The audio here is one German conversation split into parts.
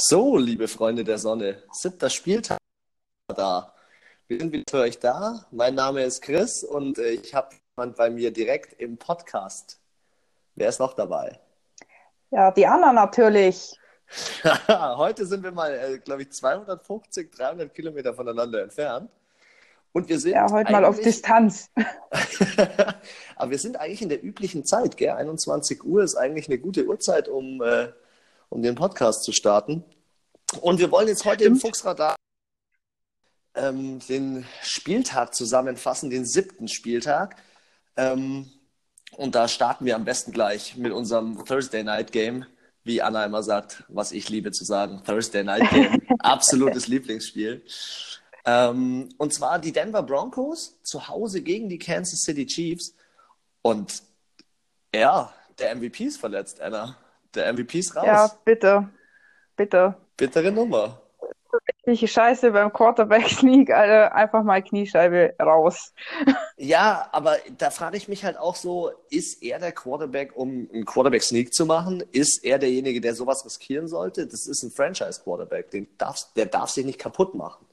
So, liebe Freunde der Sonne, siebter Spieltag da. Wir sind wieder für euch da. Mein Name ist Chris und äh, ich habe jemand bei mir direkt im Podcast. Wer ist noch dabei? Ja, die Anna natürlich. Heute sind wir mal, äh, glaube ich, 250, 300 Kilometer voneinander entfernt. Und wir sind ja, heute mal auf Distanz. Aber wir sind eigentlich in der üblichen Zeit, gell? 21 Uhr ist eigentlich eine gute Uhrzeit, um, äh, um den Podcast zu starten. Und wir wollen jetzt heute im Fuchsradar ähm, den Spieltag zusammenfassen, den siebten Spieltag. Ähm, und da starten wir am besten gleich mit unserem Thursday Night Game, wie Anna immer sagt, was ich liebe zu sagen. Thursday Night Game, absolutes Lieblingsspiel. Ähm, und zwar die Denver Broncos zu Hause gegen die Kansas City Chiefs. Und ja, der MVP ist verletzt, Anna. Der MVP ist raus. Ja, bitte. Bitte. Bittere Nummer. Richtig scheiße beim Quarterback-Sneak, Alter. Einfach mal Kniescheibe raus. Ja, aber da frage ich mich halt auch so, ist er der Quarterback, um einen Quarterback-Sneak zu machen? Ist er derjenige, der sowas riskieren sollte? Das ist ein Franchise-Quarterback, der darf sich nicht kaputt machen.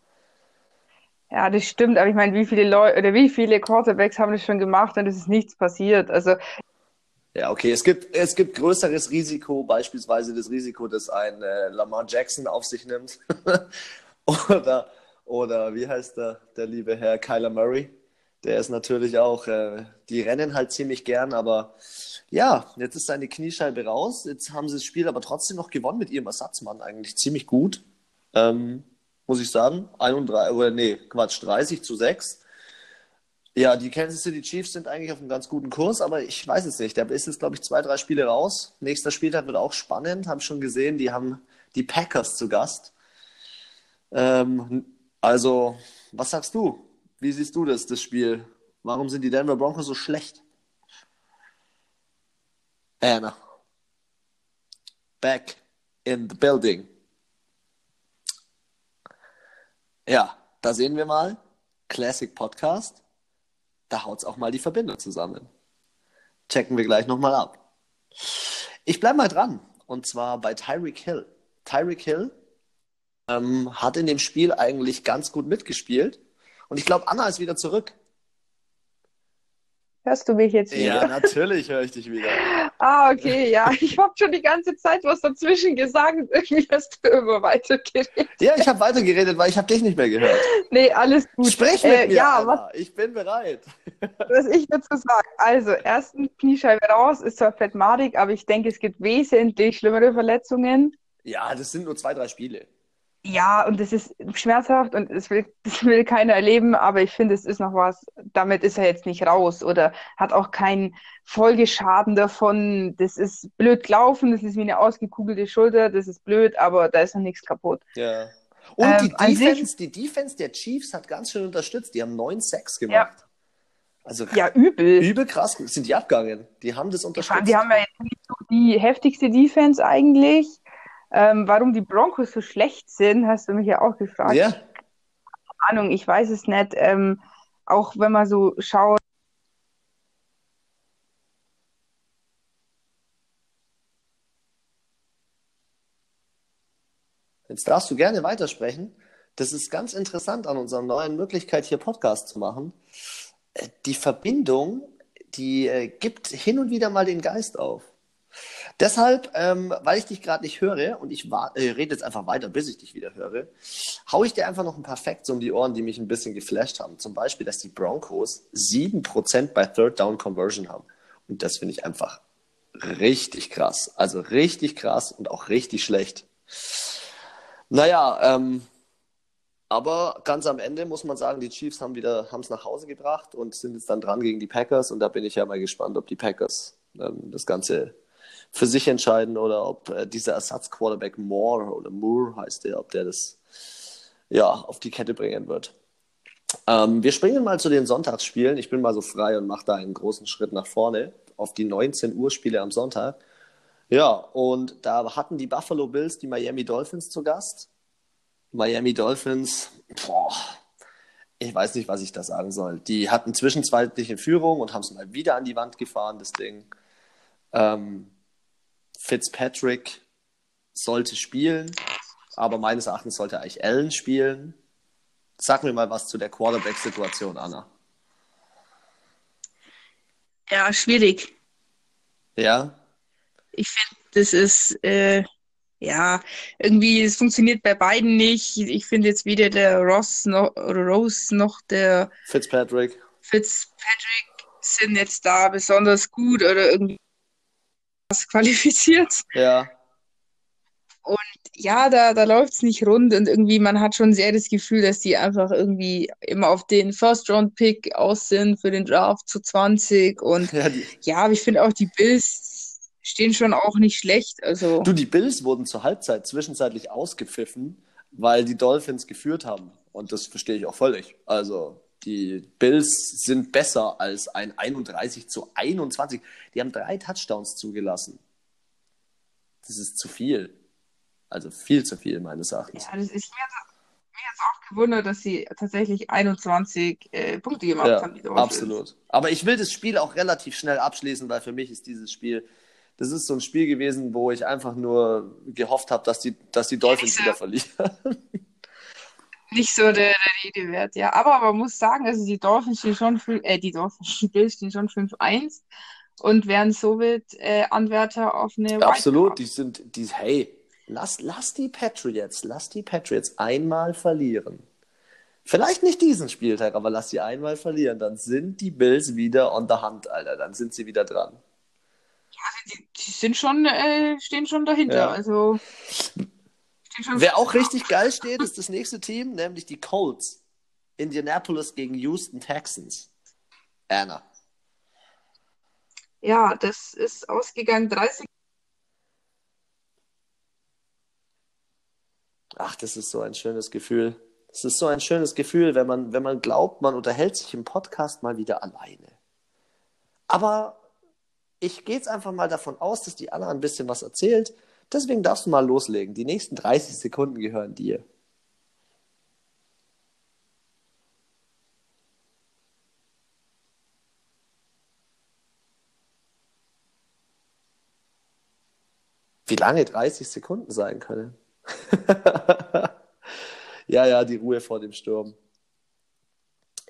Ja, das stimmt, aber ich meine, wie viele Leute oder wie viele Quarterbacks haben das schon gemacht und es ist nichts passiert. Also ja, okay. Es gibt, es gibt größeres Risiko, beispielsweise das Risiko, dass ein äh, Lamar Jackson auf sich nimmt. oder, oder wie heißt der, der liebe Herr Kyler Murray? Der ist natürlich auch, äh, die rennen halt ziemlich gern, aber ja, jetzt ist seine Kniescheibe raus. Jetzt haben sie das Spiel aber trotzdem noch gewonnen mit ihrem Ersatzmann, eigentlich ziemlich gut. Ähm, muss ich sagen. 31, oder nee, Quatsch, 30 zu 6. Ja, die Kansas City Chiefs sind eigentlich auf einem ganz guten Kurs, aber ich weiß es nicht. Da ist jetzt, glaube ich, zwei, drei Spiele raus. Nächster Spieltag wird auch spannend. Haben schon gesehen, die haben die Packers zu Gast. Ähm, also, was sagst du? Wie siehst du das, das Spiel? Warum sind die Denver Broncos so schlecht? Anna. Back in the building. Ja, da sehen wir mal. Classic Podcast da haut es auch mal die Verbindung zusammen. Checken wir gleich nochmal ab. Ich bleibe mal dran. Und zwar bei Tyreek Hill. Tyreek Hill ähm, hat in dem Spiel eigentlich ganz gut mitgespielt. Und ich glaube, Anna ist wieder zurück. Hörst du mich jetzt wieder? Ja, natürlich höre ich dich wieder. ah, okay, ja. Ich habe schon die ganze Zeit was dazwischen gesagt. Irgendwie hast du immer weitergeredet. Ja, ich habe weitergeredet, weil ich habe dich nicht mehr gehört. Nee, alles gut. Sprich mit äh, mir, ja, Anna. Was, ich bin bereit. Was ich dazu sage. Also, ersten Kniescheibe raus, ist zwar fettmadig, aber ich denke, es gibt wesentlich schlimmere Verletzungen. Ja, das sind nur zwei, drei Spiele. Ja, und das ist schmerzhaft und das will, das will keiner erleben, aber ich finde, es ist noch was, damit ist er jetzt nicht raus oder hat auch keinen Folgeschaden davon. Das ist blöd gelaufen, das ist wie eine ausgekugelte Schulter, das ist blöd, aber da ist noch nichts kaputt. Ja. Und ähm, die, Defense, sich, die Defense der Chiefs hat ganz schön unterstützt. Die haben 9-6 gemacht. Ja. Also ja, übel. Übel krass sind die abgegangen. Die haben das unterstützt. Die haben ja jetzt nicht so die heftigste Defense eigentlich. Ähm, warum die Broncos so schlecht sind, hast du mich ja auch gefragt. Ja. Keine Ahnung, ich weiß es nicht. Ähm, auch wenn man so schaut. Jetzt darfst du gerne weitersprechen. Das ist ganz interessant an unserer neuen Möglichkeit, hier Podcast zu machen. Äh, die Verbindung, die äh, gibt hin und wieder mal den Geist auf. Deshalb, ähm, weil ich dich gerade nicht höre und ich äh, rede jetzt einfach weiter, bis ich dich wieder höre, haue ich dir einfach noch ein paar Facts um die Ohren, die mich ein bisschen geflasht haben. Zum Beispiel, dass die Broncos 7% bei Third Down Conversion haben. Und das finde ich einfach richtig krass. Also richtig krass und auch richtig schlecht. Naja, ähm, aber ganz am Ende muss man sagen, die Chiefs haben wieder es nach Hause gebracht und sind jetzt dann dran gegen die Packers. Und da bin ich ja mal gespannt, ob die Packers ähm, das Ganze für sich entscheiden oder ob äh, dieser Ersatzquarterback Moore oder Moore heißt der, ob der das ja auf die Kette bringen wird. Ähm, wir springen mal zu den Sonntagsspielen. Ich bin mal so frei und mache da einen großen Schritt nach vorne auf die 19 Uhr Spiele am Sonntag. Ja, und da hatten die Buffalo Bills die Miami Dolphins zu Gast. Miami Dolphins, boah, ich weiß nicht, was ich da sagen soll. Die hatten zwischenzeitliche Führung und haben es mal wieder an die Wand gefahren, das Ding. Ähm, Fitzpatrick sollte spielen. aber meines Erachtens sollte eigentlich Allen spielen. Sag mir mal was zu der Quarterback-Situation, Anna. Ja, schwierig. Ja? Ich finde, das ist, äh, ja, irgendwie, es funktioniert bei beiden nicht. Ich finde jetzt weder der Ross noch, Rose noch der Fitzpatrick. Fitzpatrick sind jetzt da besonders gut oder irgendwie was qualifiziert. Ja. Und ja, da, da läuft es nicht rund und irgendwie, man hat schon sehr das Gefühl, dass die einfach irgendwie immer auf den First-Round-Pick aus sind für den Draft zu 20. Und Ja, ja, aber ich finde auch die Bills stehen schon auch nicht schlecht. Also, du, die Bills wurden zur Halbzeit zwischenzeitlich ausgepfiffen, weil die Dolphins geführt haben. Und das verstehe ich auch völlig. Also, die Bills sind besser als ein 31 zu 21. Die haben drei Touchdowns zugelassen. Das ist zu viel. Also viel zu viel, meines Erachtens. ja, das ist mir jetzt, mir jetzt auch gewundert, dass sie tatsächlich 21 äh, Punkte gemacht Ja, haben, absolut. Aber ich will das Spiel auch relativ schnell abschließen, weil für mich ist dieses Spiel, das ist so ein Spiel gewesen, wo ich einfach nur gehofft habe, dass die, dass die Dolphins diese- wieder verlieren. Nicht so der, der Rede wert, ja. Aber man muss sagen, also die Dolphins stehen schon, fün- äh, die Dolphins, die Bills stehen schon 5-1 und wären somit äh, Anwärter auf eine Absolut, Wildcard. die sind, die, hey, lass, lass die Patriots, lass die Patriots einmal verlieren. Vielleicht nicht diesen Spieltag, aber lass sie einmal verlieren, dann sind die Bills wieder on the hunt, Alter, dann sind sie wieder dran. Die, die sind schon, äh, stehen schon dahinter. Ja. Also Wer auch richtig geil steht, ist das nächste Team, nämlich die Colts. Indianapolis gegen Houston Texans. Anna. Ja, das ist ausgegangen 30. Ach, das ist so ein schönes Gefühl. Es ist so ein schönes Gefühl, wenn man, wenn man glaubt, man unterhält sich im Podcast mal wieder alleine. Aber ich gehe jetzt einfach mal davon aus, dass die Anna ein bisschen was erzählt. Deswegen darfst du mal loslegen. Die nächsten 30 Sekunden gehören dir. Wie lange 30 Sekunden sein können? ja, ja, die Ruhe vor dem Sturm.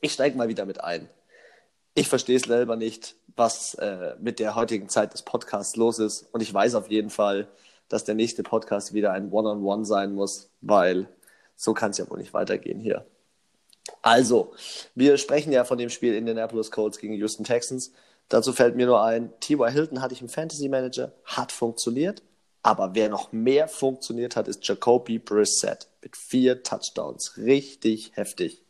Ich steige mal wieder mit ein. Ich verstehe es selber nicht, was äh, mit der heutigen Zeit des Podcasts los ist. Und ich weiß auf jeden Fall, dass der nächste Podcast wieder ein One-on-One sein muss, weil so kann es ja wohl nicht weitergehen hier. Also, wir sprechen ja von dem Spiel Indianapolis Colts gegen Houston Texans. Dazu fällt mir nur ein, T.Y. Hilton hatte ich im Fantasy Manager, hat funktioniert. Aber wer noch mehr funktioniert hat, ist Jacoby Brissett mit vier Touchdowns. Richtig heftig.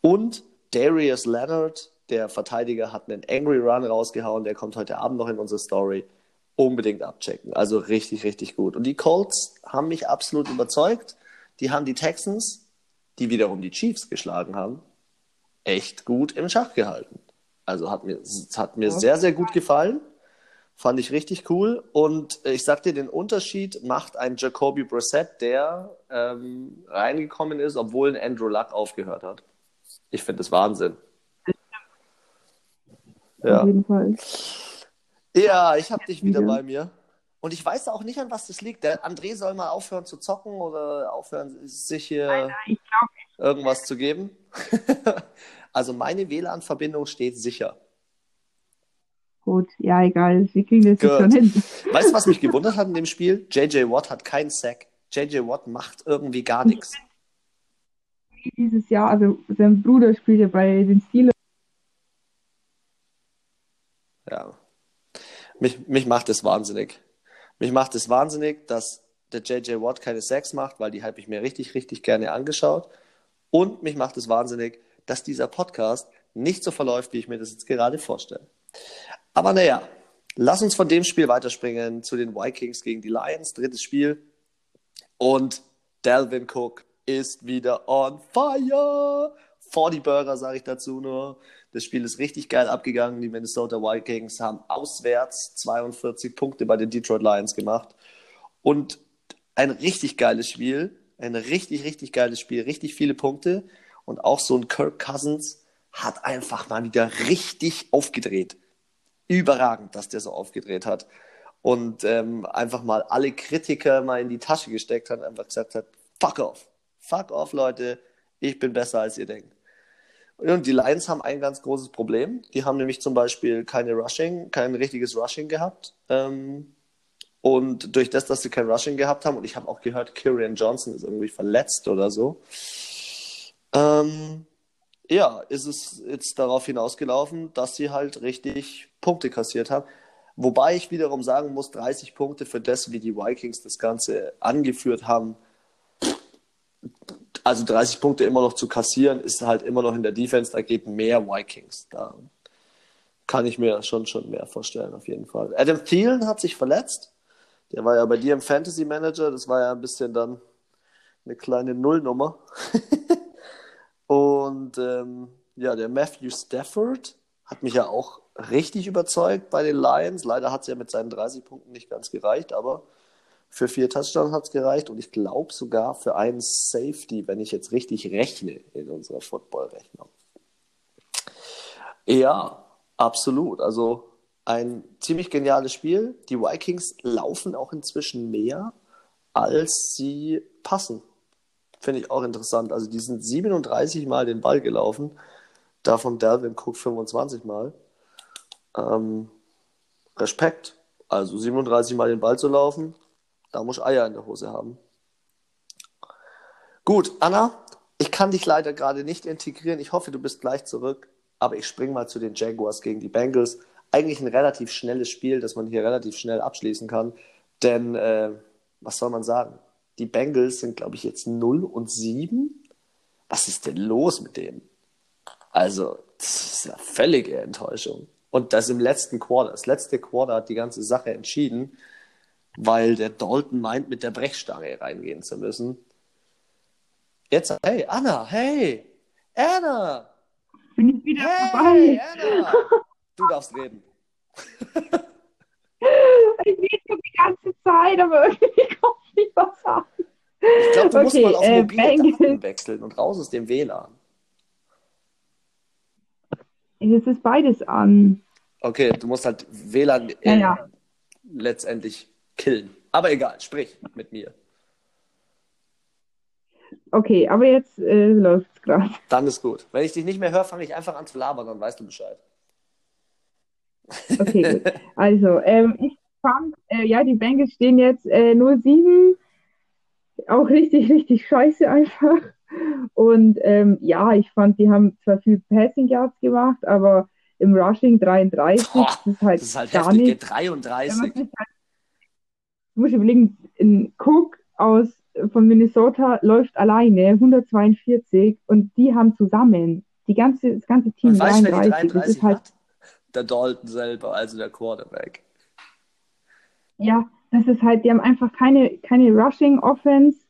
Und Darius Leonard, der Verteidiger, hat einen Angry Run rausgehauen. Der kommt heute Abend noch in unsere Story. Unbedingt abchecken. Also richtig, richtig gut. Und die Colts haben mich absolut überzeugt. Die haben die Texans, die wiederum die Chiefs geschlagen haben, echt gut im Schach gehalten. Also hat mir, hat mir sehr, sehr gut gefallen. Fand ich richtig cool. Und ich sag dir, den Unterschied macht ein Jacoby Brissett, der ähm, reingekommen ist, obwohl ein Andrew Luck aufgehört hat. Ich finde das Wahnsinn. Ja, Auf jeden Fall. Ja ich habe dich wieder bei mir. Und ich weiß auch nicht, an was das liegt. Der André soll mal aufhören zu zocken oder aufhören, sich hier irgendwas zu geben. also meine WLAN-Verbindung steht sicher. gut, ja, egal. Wir kriegen das schon hin. Weißt du, was mich gewundert hat in dem Spiel? JJ Watt hat keinen Sack. JJ Watt macht irgendwie gar nichts. Dieses Jahr, also sein Bruder spielt ja bei den Steelers. Ja. Mich, mich macht es wahnsinnig. Mich macht es wahnsinnig, dass der JJ Watt keine Sacks macht, weil die habe ich mir richtig, richtig gerne angeschaut. Und mich macht es wahnsinnig, dass dieser Podcast nicht so verläuft, wie ich mir das jetzt gerade vorstelle. Aber naja, lass uns von dem Spiel weiterspringen zu den Vikings gegen die Lions. Drittes Spiel. Und Dalvin Cook ist wieder on fire. 40 Burger, sage ich dazu nur. Das Spiel ist richtig geil abgegangen. Die Minnesota Vikings haben auswärts 42 Punkte bei den Detroit Lions gemacht. Und ein richtig geiles Spiel. Ein richtig, richtig geiles Spiel. Richtig viele Punkte. Und auch so ein Kirk Cousins hat einfach mal wieder richtig aufgedreht. Überragend, dass der so aufgedreht hat. und ähm, einfach mal alle Kritiker mal in die Tasche gesteckt hat und einfach gesagt hat, fuck off, fuck off, Leute, ich bin besser, als ihr denkt. Und die Lions haben ein ganz großes Problem. Die haben nämlich zum Beispiel keine Rushing, kein richtiges Rushing gehabt. Ähm, und durch das, dass sie kein Rushing gehabt haben, und ich habe auch gehört, Kyrian Johnson ist irgendwie verletzt oder so, ähm, ja, ist es jetzt darauf hinausgelaufen, dass sie halt richtig Punkte kassiert haben. Wobei ich wiederum sagen muss, 30 Punkte für das, wie die Vikings das Ganze angeführt haben, also 30 Punkte immer noch zu kassieren, ist halt immer noch in der Defense, da geht mehr Vikings. Da kann ich mir schon, schon mehr vorstellen, auf jeden Fall. Adam Thielen hat sich verletzt. Der war ja bei dir im Fantasy Manager, das war ja ein bisschen dann eine kleine Nullnummer. Und ähm, ja, der Matthew Stafford hat mich ja auch richtig überzeugt bei den Lions. Leider hat es ja mit seinen 30 Punkten nicht ganz gereicht, aber für vier Touchdowns hat es gereicht und ich glaube sogar für einen Safety, wenn ich jetzt richtig rechne in unserer Football-Rechnung. Ja, absolut. Also ein ziemlich geniales Spiel. Die Vikings laufen auch inzwischen mehr, als sie passen. Finde ich auch interessant. Also die sind 37 Mal den Ball gelaufen, davon Delvin Cook 25 Mal. Ähm, Respekt. Also 37 Mal den Ball zu laufen, da muss Eier in der Hose haben. Gut, Anna, ich kann dich leider gerade nicht integrieren. Ich hoffe, du bist gleich zurück. Aber ich springe mal zu den Jaguars gegen die Bengals. Eigentlich ein relativ schnelles Spiel, das man hier relativ schnell abschließen kann. Denn, äh, was soll man sagen? Die Bengals sind, glaube ich, jetzt 0 und 7. Was ist denn los mit denen? Also, das ist eine völlige Enttäuschung. Und das im letzten Quarter. Das letzte Quarter hat die ganze Sache entschieden, weil der Dalton meint, mit der Brechstange reingehen zu müssen. Jetzt, hey, Anna, hey, Anna! Bin ich wieder hey, dabei? Anna! Du darfst reden. Ich rede schon die ganze Zeit, aber irgendwie kommt nicht was an. Ich glaube, du musst Okay, mal auf äh, mobile Bengals. Daten wechseln und raus aus dem WLAN. Es ist beides an. Okay, du musst halt WLAN Ja, äh, ja. letztendlich killen. Aber egal, sprich mit mir. Okay, aber jetzt äh, läuft es gerade. Dann ist gut. Wenn ich dich nicht mehr höre, fange ich einfach an zu labern, dann weißt du Bescheid. Okay, gut. Also, ähm, ich fand, äh, ja, die Bengals stehen jetzt äh, 0-7. Auch richtig, richtig scheiße einfach. Und ähm, ja, ich fand, die haben zwar viel Passing Yards gemacht, aber im Rushing 33, Boah, das ist halt Das ist halt gar heftig. nicht. Geht Wenn man 33. sich halt, du musst überlegen, ein Cook aus, von Minnesota läuft alleine 142 und die haben zusammen, die ganze, das ganze Team Und weißt du, wer die 33. Das 33 ist halt, hat? Der Dalton selber, also der Quarterback. ja, das ist halt, die haben einfach keine, keine Rushing Offense.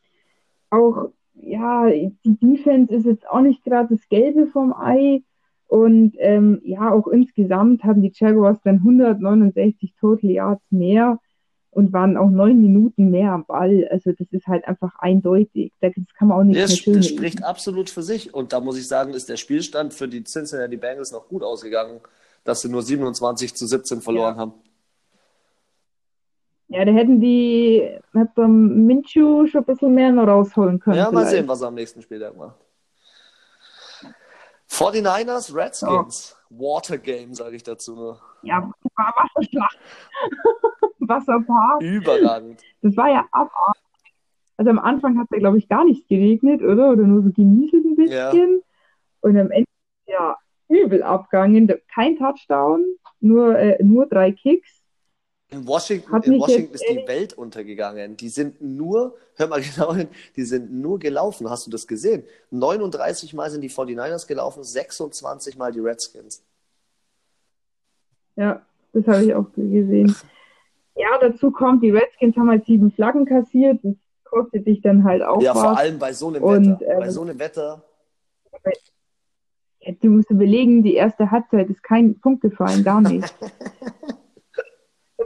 Auch, ja, die Defense ist jetzt auch nicht gerade das Gelbe vom Ei. Und ähm, ja, auch insgesamt haben die Jaguars dann 169 Total Yards mehr und waren auch neun Minuten mehr am Ball. Also das ist halt einfach eindeutig. Das kann man auch nicht Nee, mehr Das, das spricht absolut für sich. Und da muss ich sagen, ist der Spielstand für die Cincinnati Bengals noch gut ausgegangen, dass sie nur 27 zu 17 verloren haben. Ja, da hätten die, hätte Minshew schon ein bisschen mehr noch rausholen können. Ja, mal vielleicht. sehen, was er am nächsten Spieltag macht. 49ers, Redskins. Watergame, sage ich dazu nur. Ja, war Wasserschlacht. Wasserpark. Überragend. Das war ja abartig. Also am Anfang hat es ja, glaube ich, gar nicht geregnet, oder? Oder nur so genieselt ein bisschen. Und am Ende ja übel abgegangen. Kein Touchdown, nur, äh, nur drei Kicks. In Washington, in Washington ist die Welt untergegangen. Die sind nur, hör mal genau hin, die sind nur gelaufen. Hast du das gesehen? 39 Mal sind die 49ers gelaufen, 26 Mal die Redskins. Ja, das habe ich auch gesehen. Ja, dazu kommt, die Redskins haben halt sieben Flaggen kassiert. Das kostet dich dann halt auch Ja, vor was. allem bei so einem Und, Wetter. Bei ähm, so einem Wetter. Ja, Du musst überlegen, die erste Halbzeit ist kein Punkt gefallen, gar nicht.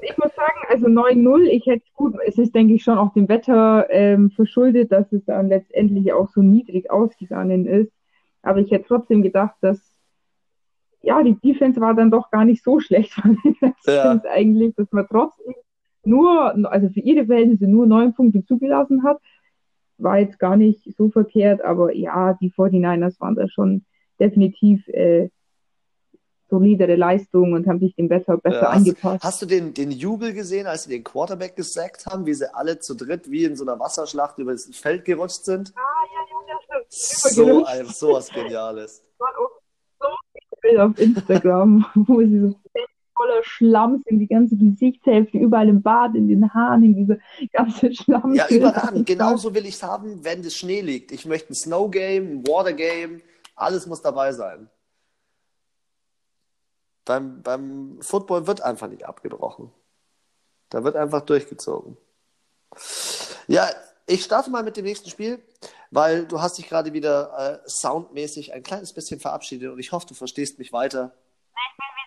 Ich muss sagen, also 9-0, ich hätte gut, es ist, denke ich, schon auch dem Wetter ähm, verschuldet, dass es dann letztendlich auch so niedrig ausgegangen ist. Aber ich hätte trotzdem gedacht, dass, ja, die Defense war dann doch gar nicht so schlecht von den Redskins eigentlich, dass man trotzdem nur, also für ihre Verhältnisse nur neun Punkte zugelassen hat, war jetzt gar nicht so verkehrt, aber ja, die 49ers waren da schon definitiv äh, solidere Leistung und haben sich dem besser, besser Ja, hast, angepasst. hast du den, den Jubel gesehen, als sie den Quarterback gesackt haben, wie sie alle zu dritt wie in so einer Wasserschlacht über das Feld gerutscht sind? So, ein, so was Geniales. auch so viele Bilder auf Instagram, wo sie so voller Schlamm sind, die ganze Gesichtshälfte, überall im Bad, in den Haaren, in diese ganze Schlamm. Ja, überragend. Genauso will ich es haben, wenn das Schnee liegt. Ich möchte ein Snow Game, ein Water Game, alles muss dabei sein. Beim, beim Football wird einfach nicht abgebrochen. Da wird einfach durchgezogen. Ja, ich starte mal mit dem nächsten Spiel, weil du hast dich gerade wieder äh, soundmäßig ein kleines bisschen verabschiedet und ich hoffe, du verstehst mich weiter.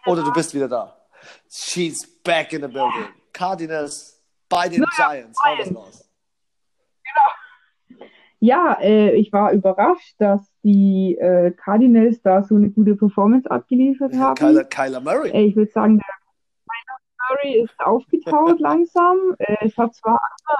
Oder du bist wieder da. She's back in the building. Cardinals bei den Giants. Hau das raus. Ja, äh, ich war überrascht, dass die äh, Cardinals da so eine gute Performance abgeliefert haben. Kyler, Kyler Murray. Äh, ich würde sagen, der Kyler Murray ist aufgetaut langsam. Äh, es hat zwar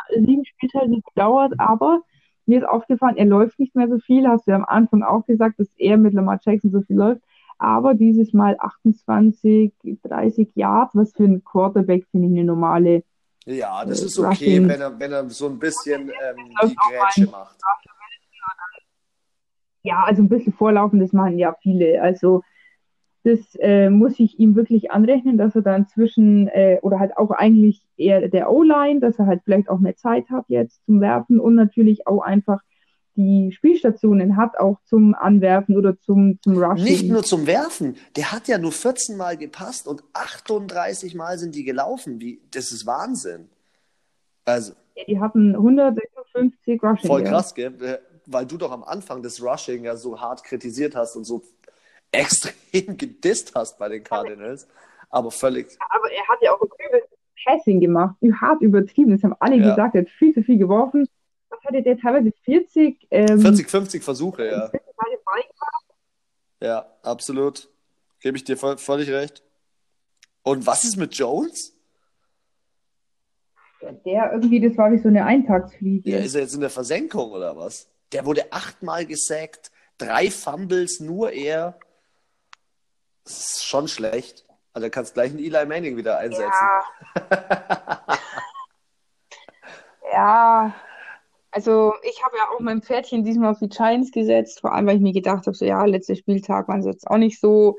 sieben Spieltage gedauert, aber mir ist aufgefallen, er läuft nicht mehr so viel. Hast du ja am Anfang auch gesagt, dass er mit Lamar Jackson so viel läuft. Aber dieses Mal 28, 30 Yards, was für einen Quarterback finde ich eine normale. Ja, das Äh, ist okay, wenn er, wenn er so ein bisschen ähm, die Grätsche macht. Ja, also ein bisschen vorlaufen, das machen ja viele. Also das äh, muss ich ihm wirklich anrechnen, dass er dann zwischen, äh, oder halt auch eigentlich eher der O-Line, dass er halt vielleicht auch mehr Zeit hat jetzt zum Werfen und natürlich auch einfach die Spielstationen hat, auch zum Anwerfen oder zum, zum Rushing. Nicht nur zum Werfen, der hat ja nur 14 Mal gepasst und 38 Mal sind die gelaufen. Wie, das ist Wahnsinn. Also, Die hatten 156 Rushing. voll ja. krass, gell? Äh, Weil du doch am Anfang des Rushing ja so hart kritisiert hast und so extrem gedisst hast bei den Cardinals. Aber völlig, Aber er hat ja auch übelst Passing gemacht, hart übertrieben. Das haben alle Ja. gesagt, er hat viel zu viel geworfen. Hatte der teilweise 40? Ähm, 40, 50 Versuche, ja. 40 Mal den Ball Ja, absolut. Gebe ich dir voll, völlig recht. Und was ist mit Jones? Der irgendwie, das war wie so eine Eintagsfliege. Ja, ist er jetzt in der Versenkung oder was? Der wurde achtmal gesackt, drei Fumbles, nur er. Das ist schon schlecht. Also, du kannst gleich einen Eli Manning wieder einsetzen. Ja. ja. Also ich habe ja auch mein Pferdchen diesmal auf die Giants gesetzt, vor allem weil ich mir gedacht habe, so ja, letzter Spieltag waren sie jetzt auch nicht so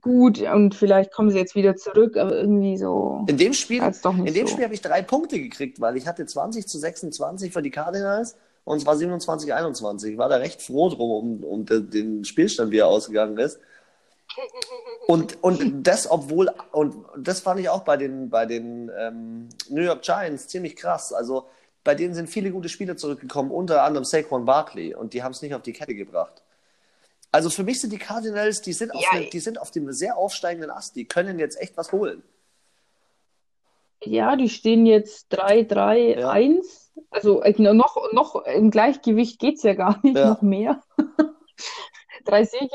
gut und vielleicht kommen sie jetzt wieder zurück, aber irgendwie so In dem Spiel, in dem so. Spiel habe ich drei Punkte gekriegt, weil ich hatte 20 zu 26 für die Cardinals und es war 27 21. Ich war da recht froh drum, um, um den, den Spielstand, wie er ausgegangen ist. Und, und das, obwohl, und das fand ich auch bei den, bei den ähm, New York Giants ziemlich krass. Also bei denen sind viele gute Spieler zurückgekommen, unter anderem Saquon Barkley, und die haben es nicht auf die Kette gebracht. Also für mich sind die Cardinals, die sind auf, Ja, ne, die sind auf dem sehr aufsteigenden Ast, die können jetzt echt was holen. Ja, die stehen jetzt 3-3-1. Also äh, noch, noch im Gleichgewicht geht's ja gar nicht, Ja. noch mehr. Drei Siege,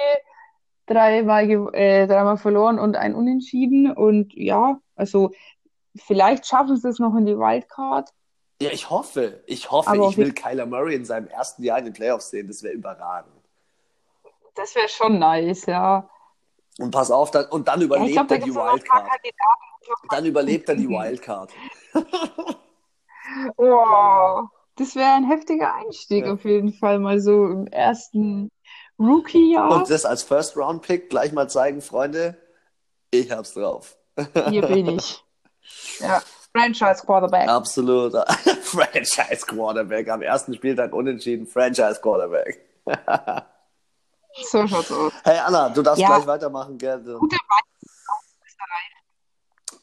dreimal, äh, dreimal verloren und ein Unentschieden. Und ja, also vielleicht schaffen sie es noch in die Wildcard. Ja, ich hoffe, ich hoffe, Aber ich will Kyler Murray in seinem ersten Jahr in den Playoffs sehen, das wäre überragend. Das wäre schon nice, ja. Und pass auf, dann, und dann Ja, überlebt glaube, da er die Wildcard. Dann überlebt er die. Wildcard. Wow, das wäre ein heftiger Einstieg Ja. auf jeden Fall, mal so im ersten Rookie-Jahr. Und das als First-Round-Pick gleich mal zeigen, Freunde, ich hab's drauf. Hier bin ich. Ja, Franchise Quarterback. Absolut. Franchise Quarterback. Am ersten Spieltag unentschieden. Franchise Quarterback. So schaut's aus. Hey Anna, du darfst Ja. gleich weitermachen, gell? Guter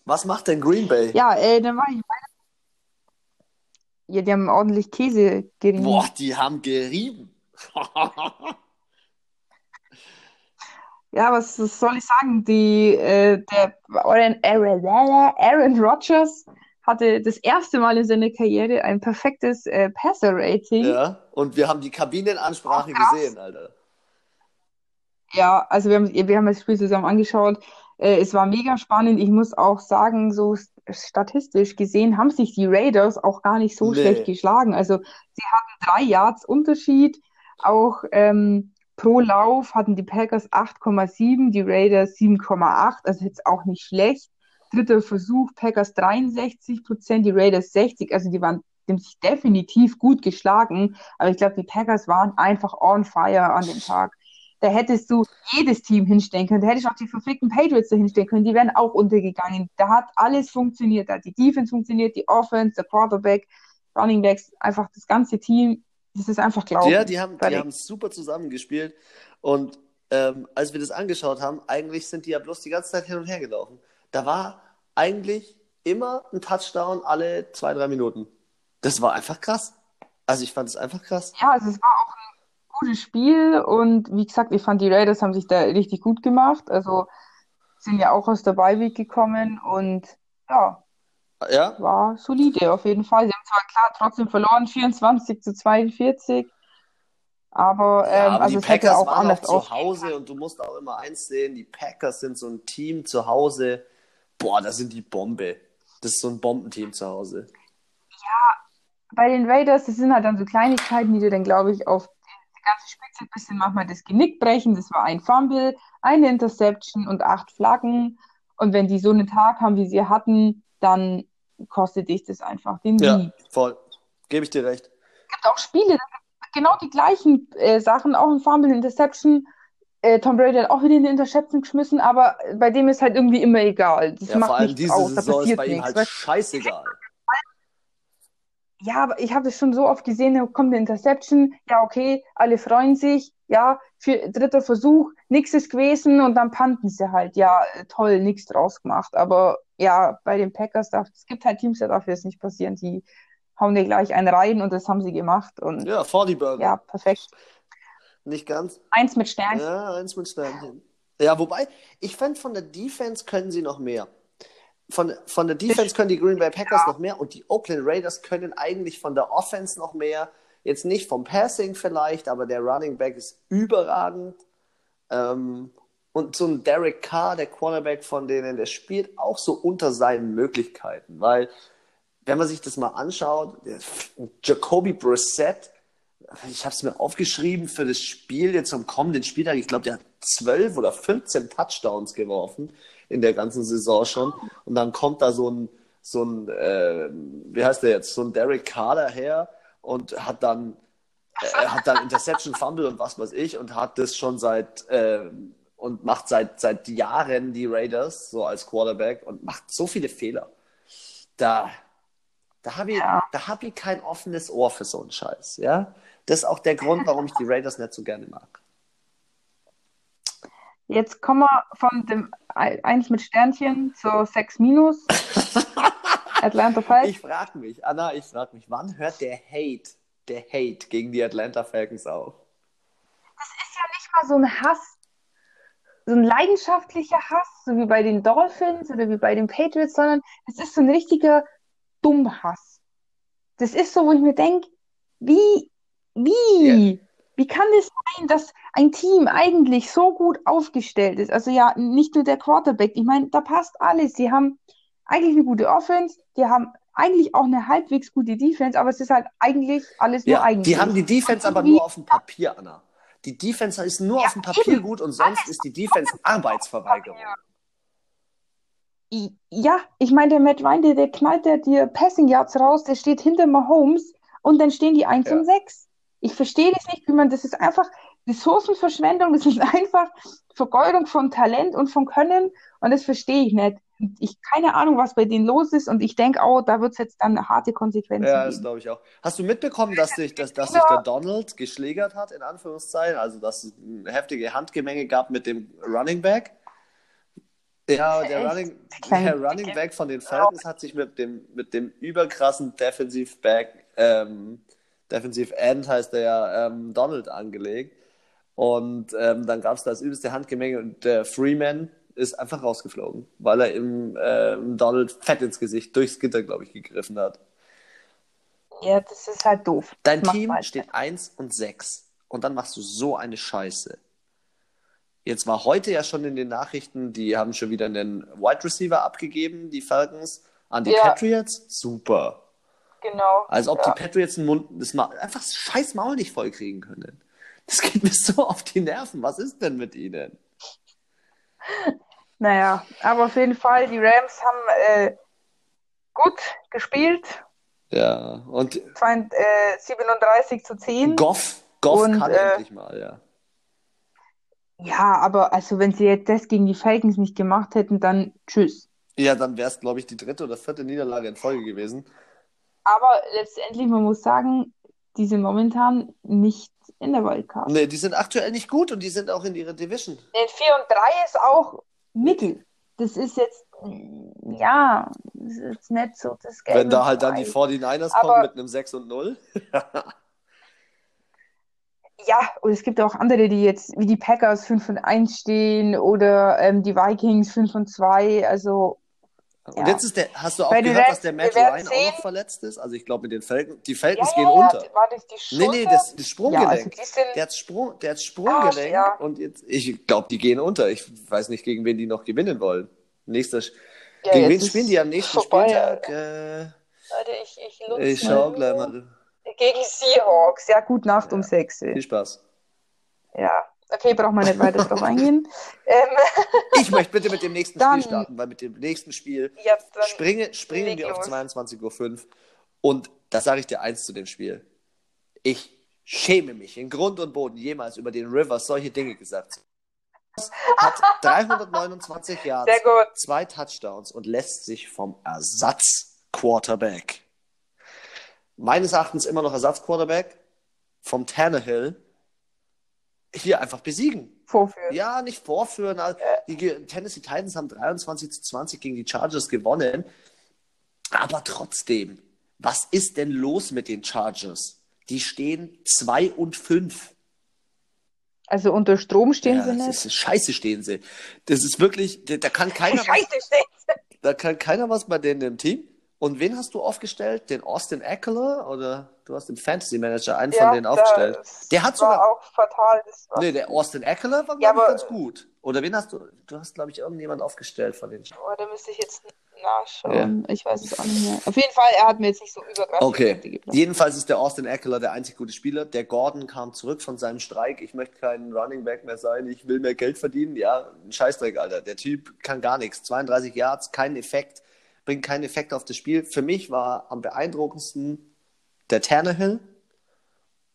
Was macht denn Green Bay? Ja, äh, dann war ich weiter. Ja, die haben ordentlich Käse gerieben. Boah, die haben gerieben. Ja, was, was soll ich sagen? Die, äh, der Aaron, Aaron, Aaron Rodgers hatte das erste Mal in seiner Karriere ein perfektes äh, Passer-Rating. ja, und wir haben die Kabinenansprache gesehen, Alter. Ja, also wir haben, wir haben das Spiel zusammen angeschaut. äh, es war mega spannend. Ich muss auch sagen, so statistisch gesehen haben sich die Raiders auch gar nicht so Nee. schlecht geschlagen. Also sie hatten drei Yards Unterschied. Auch ähm, pro Lauf hatten die Packers 8,7, die Raiders 7,8. Also jetzt auch nicht schlecht. Dritter Versuch, Packers 63 Prozent, die Raiders 60. Also die waren sich definitiv gut geschlagen. Aber ich glaube, die Packers waren einfach on fire an dem Tag. Da hättest du jedes Team hinstellen können. Da hättest du auch die verfickten Patriots da hinstellen können. Die wären auch untergegangen. Da hat alles funktioniert. Da hat die Defense funktioniert, die Offense, der Quarterback, Running Backs, einfach das ganze Team. Das ist einfach Glauben. Ja, die haben, die haben super zusammengespielt. Und ähm, als wir das angeschaut haben, eigentlich sind die ja bloß die ganze Zeit hin und her gelaufen. Da war eigentlich immer ein Touchdown alle zwei, drei Minuten. Das war einfach krass. Also ich fand es einfach krass. Ja, also es war auch ein gutes Spiel und wie gesagt, ich fand die Raiders haben sich da richtig gut gemacht. Also sind ja auch aus der Bye-Week gekommen und ja, Ja, war solide auf jeden Fall. Sie haben zwar klar trotzdem verloren, 24 zu 42, aber, Ja, ähm, aber also die Packers auch waren auch zu Hause und du musst auch immer eins sehen, die Packers sind so ein Team zu Hause. Boah, da sind die Bombe. Das ist so ein Bombenteam zu Hause. bei den Raiders, das sind halt dann so Kleinigkeiten, die dir dann, glaube ich, auf die ganze Spielzeit ein bisschen manchmal das Genick brechen. Das war ein Fumble, eine Interception und acht Flaggen. Und wenn die so einen Tag haben, wie sie hatten, dann kostet dich das einfach den Ja, Sieg. voll. Gebe ich dir recht. Es gibt auch Spiele, da gibt genau die gleichen äh, Sachen, auch ein Fumble, Interception. Äh, Tom Brady hat auch wieder eine Interception geschmissen, aber bei dem ist halt irgendwie immer egal. Das Ja, macht vor allem diese aus, da Saison ist bei ihm nichts. halt scheißegal. Ja, aber ich habe das schon so oft gesehen, da kommt eine Interception, ja, okay, alle freuen sich, ja, für dritter Versuch, nichts ist gewesen und dann panten sie halt, ja, toll, nichts draus gemacht. Aber ja, bei den Packers, darf, es gibt halt Teams, da darf das nicht passieren, die hauen dir gleich einen rein und das haben sie gemacht und Ja, 40 Burger. ja, perfekt. Nicht ganz. Eins mit Sternchen. Ja, eins mit Sternchen. Ja, wobei, ich fand, von der Defense können sie noch mehr. Von, von der Defense können die Green Bay Packers noch mehr und die Oakland Raiders können eigentlich von der Offense noch mehr. Jetzt nicht vom Passing vielleicht, aber der Running Back ist überragend. Ähm, und so ein Derek Carr, der Quarterback von denen, der spielt auch so unter seinen Möglichkeiten, weil wenn man sich das mal anschaut, Jacoby Brissett, ich habe es mir aufgeschrieben für das Spiel jetzt am kommenden Spieltag. Ich glaube, der hat 12 oder 15 Touchdowns geworfen in der ganzen Saison schon. Und dann kommt da so ein, so ein äh, wie heißt der jetzt, so ein Derek Carr daher und hat dann, äh, hat dann Interception, Fumble und was weiß ich und hat das schon seit, äh, und macht seit, seit Jahren die Raiders so als Quarterback und macht so viele Fehler. Da, da habe ich, Ja. da hab ich kein offenes Ohr für so einen Scheiß, ja. Das ist auch der Grund, warum ich die Raiders nicht so gerne mag. Jetzt kommen wir von dem eins mit Sternchen zur 6 minus. Atlanta Falcons. Ich frage mich, Anna, ich frage mich, wann hört der Hate, der Hate gegen die Atlanta Falcons auf? Das ist ja nicht mal so ein Hass, so ein leidenschaftlicher Hass, so wie bei den Dolphins oder wie bei den Patriots, sondern es ist so ein richtiger Dummhass. Das ist so, wo ich mir denke, wie, wie, wie kann es sein, dass ein Team eigentlich so gut aufgestellt ist? Also ja, nicht nur der Quarterback, ich meine, da passt alles. Sie haben eigentlich eine gute Offense, die haben eigentlich auch eine halbwegs gute Defense, aber es ist halt eigentlich alles nur Ja, eigentlich. die haben die Defense aber nur auf dem Papier, Anna. Die Defense ist nur Ja, auf dem Papier eben. gut und sonst ist die Defense Arbeitsverweigerung. Ja, ich meine, der Matt Ryan, der, der knallt der dir Passing Yards raus, der steht hinter Mahomes und dann stehen die 1 Ja. und 6. Ich verstehe das nicht, wie man, das ist einfach Ressourcenverschwendung, das ist einfach Vergeudung von Talent und von Können und das verstehe ich nicht. Ich keine Ahnung, was bei denen los ist und ich denke, oh, da wird es jetzt dann harte Konsequenzen Ja, das glaube ich auch. Hast du mitbekommen, dass sich, dass, dass sich der Donald geschlägert hat, in Anführungszeichen? Also, dass es eine heftige Handgemenge gab mit dem Running Back? Ja, der? Running, der Running Back von den Falcons hat sich mit dem, mit dem überkrassen Defensive Back, ähm, Defensive End heißt der ja, ähm, Donald angelegt. Und ähm, dann gab es das übelste Handgemenge und der Freeman ist einfach rausgeflogen, weil er im ähm, Donald fett ins Gesicht durchs Gitter, glaube ich, gegriffen hat. Ja, das ist halt doof. Dein Team steht 1 und 6 und dann machst du so eine Scheiße. Jetzt war heute ja schon in den Nachrichten, die haben schon wieder einen Wide Receiver abgegeben, die Falcons, an die Ja. Patriots. Super. Genau. Als ob ja. die Patriots den Mund, das Ma einfach das scheiß Maul nicht voll kriegen können. Das geht mir so auf die Nerven. Was ist denn mit ihnen? Naja, aber auf jeden Fall, die Rams haben äh, gut gespielt. Ja, und Zwei, äh, 37 zu 10. Goff, Goff Und, kann äh, endlich mal, ja. Ja, aber also wenn sie jetzt das gegen die Falcons nicht gemacht hätten, dann tschüss. Ja, dann wäre es, glaube ich, die dritte oder vierte Niederlage in Folge gewesen. Aber letztendlich, man muss sagen, die sind momentan nicht in der Wildcard. Nee, die sind aktuell nicht gut und die sind auch in ihrer Division. Den 4 und 3 ist auch Mittel. Das ist jetzt, ja, das ist jetzt nicht so das Gelbe Wenn da halt dann die Ei. 49ers Aber- kommen mit einem 6 und 0. Ja, und es gibt auch andere, die jetzt, wie die Packers 5 und 1 stehen oder ähm, die Vikings 5 und 2. Also, Und Ja. jetzt ist der, hast du auch den gehört, dass der Matt Ryan auch noch verletzt ist? Also ich glaube mit den Falcons, die ja, Falcons ja, gehen ja, unter. war das die Nee, Schulter? nee, das, das Ja, Sprunggelenk. also die sind, Der hat, Sprung, der hat Sprunggelenk ja. und jetzt, ich glaube, die gehen unter. Ich weiß nicht, gegen wen die noch gewinnen wollen. Nächster, ja, gegen wen spielen die am nächsten vorbei. Spieltag? Äh, Warte, ich, ich ich schau gleich mal. Gegen Seahawks. Ja, gut, Nacht um Ja. 6. Viel Spaß. Ja, okay, braucht man nicht weiter drauf eingehen. Ähm, Ich möchte bitte mit dem nächsten Dann- Spiel starten, weil mit dem nächsten Spiel ja, springe, springen wir auf los. 22.05 Uhr. Und da sage ich dir eins zu dem Spiel. Ich schäme mich in Grund und Boden jemals über den Rivers solche Dinge gesagt. zu haben. Hat 329 Yards, zwei Touchdowns und lässt sich vom Ersatz-Quarterback, meines Erachtens immer noch Ersatz-Quarterback, vom Tannehill, hier einfach besiegen. vorführen. Ja, nicht vorführen. Also, Die Ge- Tennessee Titans haben 23 zu 20 gegen die Chargers gewonnen. Aber trotzdem, was ist denn los mit den Chargers? Die stehen 2 und 5. Also unter Strom stehen Ja, sie das nicht. ist, scheiße stehen sie. Das ist wirklich, da, kann keiner was, Scheiße stehen sie. da kann keiner was bei denen im Team. Und wen hast du aufgestellt? Den Austin Eckler oder du hast den Fantasy Manager einen von denen aufgestellt? Der hat war sogar auch fatal. Das war, Nee, der Austin Eckler war, glaube Ja, ich, aber- ganz gut. Oder wen hast du? Du hast, glaube ich, irgendjemand aufgestellt von den. oh, da müsste ich jetzt nachschauen. Ich weiß es auch nicht mehr. Auf jeden Fall, er hat mir jetzt nicht so übergreifend Okay. Jedenfalls ist der Austin Eckler der einzig gute Spieler. Der Gordon kam zurück von seinem Streik. Ich möchte kein Running Back mehr sein. Ich will mehr Geld verdienen. Ja, ein Scheißdreck, Alter. Der Typ kann gar nichts. 32 Yards, kein Effekt. Bringt keinen Effekt auf das Spiel. Für mich war am beeindruckendsten der Tannehill.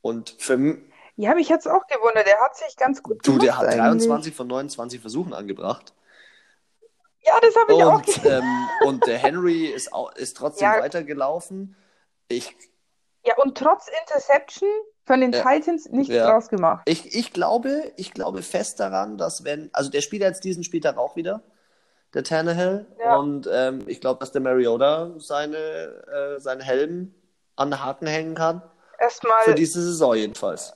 Und für Ja, mich hat's auch gewundert. Er hat sich ganz gut du, der hat eigentlich. 23 von 29 Versuchen angebracht. Ja, das habe ich auch Und, gesehen. ähm, und der Henry ist, auch, ist trotzdem Ja. weitergelaufen. Ich, Ja, und trotz Interception von den Ja. Titans nichts Ja. draus gemacht. ich, ich, glaube, ich glaube fest daran, dass wenn, also der spielt jetzt diesen Spieltag auch wieder, der Tannehill. Ja. Und ähm, ich glaube, dass der Mariota seine, äh, seinen Helm an den Haken hängen kann. Für Erstmal, diese Saison jedenfalls.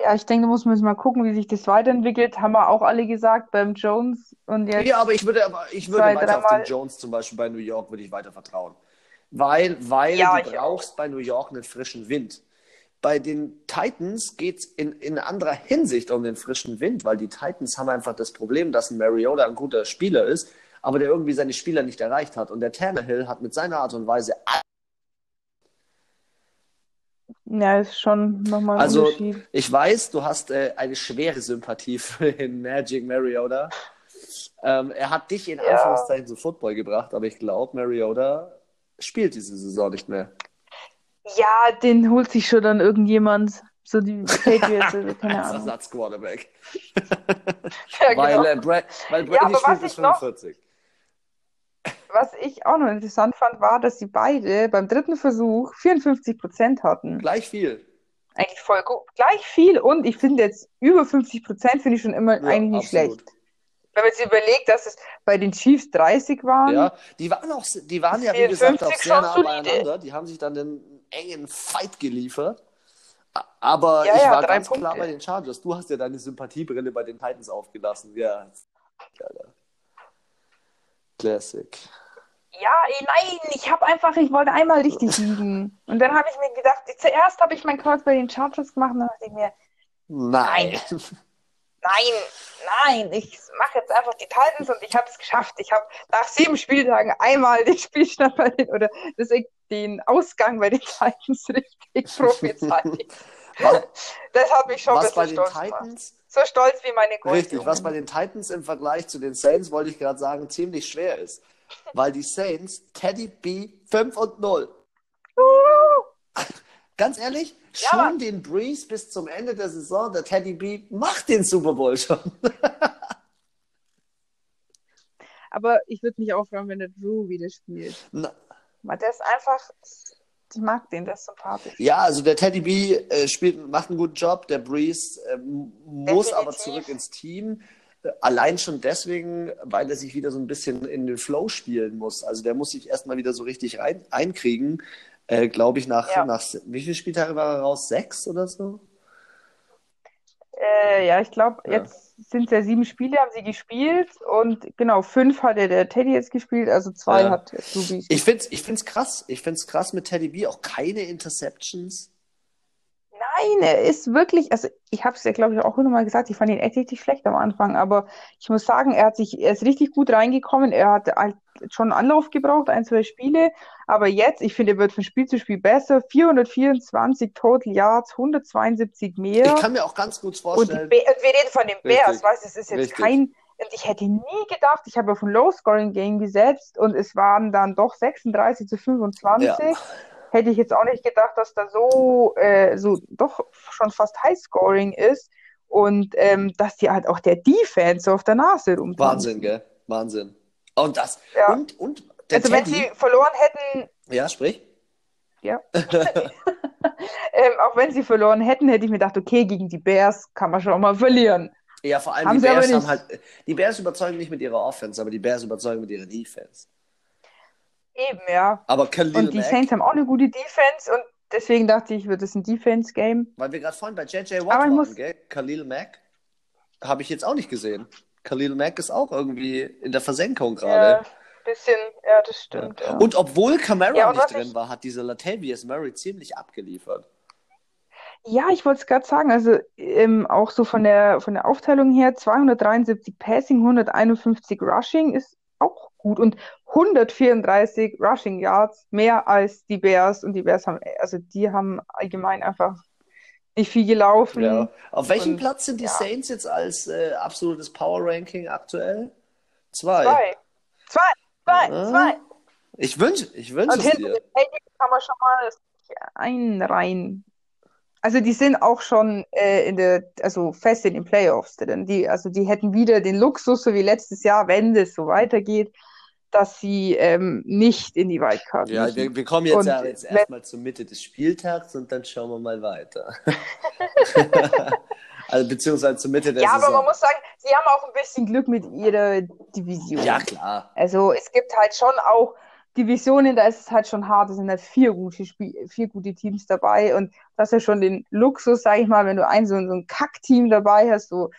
ja, ich denke, da muss man jetzt mal gucken, wie sich das weiterentwickelt. Haben wir auch alle gesagt beim Jones und jetzt. Ja, aber ich würde, aber ich würde Zwei, weiter auf den Jones zum Beispiel bei New York würde ich weiter vertrauen. Weil, weil Ja, du brauchst bei New York einen frischen Wind. Bei den Titans geht es in, in anderer Hinsicht um den frischen Wind, weil die Titans haben einfach das Problem, dass ein Mariota ein guter Spieler ist, aber der irgendwie seine Spieler nicht erreicht hat. Und der Tannehill hat mit seiner Art und Weise Ja, ist schon nochmal ein Also, Unterschied. ich weiß, du hast äh, eine schwere Sympathie für den Magic Mariota. Ähm, er hat dich in Ja. Anführungszeichen zu Football gebracht, aber ich glaube, Mariota spielt diese Saison nicht mehr. Ja, den holt sich schon dann irgendjemand. So die Patriots, also keine Ahnung. Ersatzquarterback. Ja, weil, genau. äh, Bra weil Ja, Brady aber spielt was bis ich noch- 45. Was ich auch noch interessant fand, war, dass sie beide beim dritten Versuch 54 Prozent hatten. Gleich viel. Eigentlich voll gut. Gleich viel und ich finde jetzt über 50 Prozent finde ich schon immer Ja, eigentlich nicht absolut. schlecht. Wenn man sich überlegt, dass es bei den Chiefs 30 waren. Ja, die waren auch, die waren ja, wie gesagt, auch 54 sehr nah beieinander. Die haben sich dann einen engen Fight geliefert. Aber Ja, ich ja, war ganz klar Punkte. bei den Chargers. Du hast ja deine Sympathiebrille bei den Titans aufgelassen. Ja. Classic. Ja, ey, nein, ich habe einfach, ich wollte einmal richtig liegen. Und dann habe ich mir gedacht, zuerst habe ich mein Kreuz bei den Chargers gemacht und dann dachte ich mir, Nein. Nein, nein, ich mache jetzt einfach die Titans und ich habe es geschafft. Ich habe nach sieben Spieltagen einmal den Spielstand bei den, oder das, den Ausgang bei den Titans richtig prophezeit. das hat mich schon Was ein bei bisschen den. Titans, So stolz wie meine Gold. richtig, was bei den Titans im Vergleich zu den Saints, wollte ich gerade sagen, ziemlich schwer ist. Weil die Saints, Teddy B, 5 und 0. Ganz ehrlich, Ja, schon aber- den Breeze bis zum Ende der Saison, der Teddy B macht den Super Bowl schon. Aber ich würde mich auch freuen, wenn der Drew wieder spielt. Na, Weil der ist einfach, ich mag den, der ist sympathisch. Ja, also der Teddy B äh, spielt, macht einen guten Job. Der Breeze äh, muss Definitiv. aber zurück ins Team. Äh, Allein schon deswegen, weil er sich wieder so ein bisschen in den Flow spielen muss. Also der muss sich erstmal wieder so richtig rein, einkriegen. Äh, Glaube ich, nach, Ja. nach wie viele Spieltage war er raus? Sechs oder so? Äh, ja, ich glaube, Ja. jetzt sind es ja sieben Spiele, haben sie gespielt und genau, fünf hat ja der Teddy jetzt gespielt, also zwei Ja. hat Ruby. Ich finde es ich find's krass. Ich finde es krass mit Teddy B. Auch keine Interceptions. Nein, er ist wirklich, also ich habe es ja, glaube ich, auch nochmal gesagt, ich fand ihn echt richtig schlecht am Anfang, aber ich muss sagen, er hat sich, er ist richtig gut reingekommen, er hat halt schon Anlauf gebraucht, ein, zwei Spiele, aber jetzt, ich finde, er wird von Spiel zu Spiel besser, 424 Total Yards, 172 mehr. Ich kann mir auch ganz gut vorstellen. Und wir reden von den Bears, Richtig. weißt du, es ist jetzt Richtig. kein, und ich hätte nie gedacht, ich habe auf ein Low-Scoring-Game gesetzt und es waren dann doch 36 zu 25. Ja. Hätte ich jetzt auch nicht gedacht, dass da so, äh, so doch schon fast High-Scoring ist und ähm, dass die halt auch der Defense so auf der Nase rumtanzt. Wahnsinn, gell? Wahnsinn. Und das. Ja. Und, und der Also wenn Teddy. sie verloren hätten, Ja, sprich. ja, ähm, auch wenn sie verloren hätten, hätte ich mir gedacht, okay, gegen die Bears kann man schon mal verlieren. Ja, vor allem Haben die Bears haben halt. Die Bears überzeugen nicht mit ihrer Offense, aber die Bears überzeugen mit ihrer Defense. Eben, ja. Aber Khalil Und die Mack, Saints haben auch eine gute Defense und deswegen dachte ich, wird es ein Defense-Game. weil wir gerade vorhin bei JJ Watt waren, muss- gell? Khalil Mack habe ich jetzt auch nicht gesehen. Khalil Mack ist auch irgendwie in der Versenkung Ja, gerade. Bisschen, ja, das stimmt. Ja. Und obwohl Camara Ja, und nicht drin ich- war, hat dieser Latavius Murray ziemlich abgeliefert. Ja, ich wollte es gerade sagen, also ähm, auch so von der, von der Aufteilung her, 273 Passing, 151 Rushing ist auch gut und 134 Rushing Yards, mehr als die Bears und die Bears haben, also die haben allgemein einfach nicht viel gelaufen. Ja. Auf welchem Und, Platz sind die ja. Saints jetzt als äh, absolutes Power Ranking aktuell? Zwei. Zwei. Zwei, zwei, Ah. zwei. Ich wünsche ich wünsch Und es hinten dir. den Patriots kann man schon mal einreihen. Also die sind auch schon äh, in der, also fest in den Playoffs drin. Die, also die hätten wieder den Luxus, so wie letztes Jahr, wenn es so weitergeht, dass sie ähm, nicht in die Wildcard Ja, müssen. wir, wir kommen jetzt, Und ja jetzt erstmal zur Mitte des Spieltags und dann schauen wir mal weiter. also beziehungsweise zur Mitte der Ja, aber Saison. man muss sagen, sie haben auch ein bisschen Glück mit ihrer Division. ja, klar. Also es gibt halt schon auch Divisionen, da ist es halt schon hart, da sind halt vier gute Spiel vier gute Teams dabei und das ist ja schon den Luxus, sag ich mal, wenn du ein so, so ein Kack-Team dabei hast, so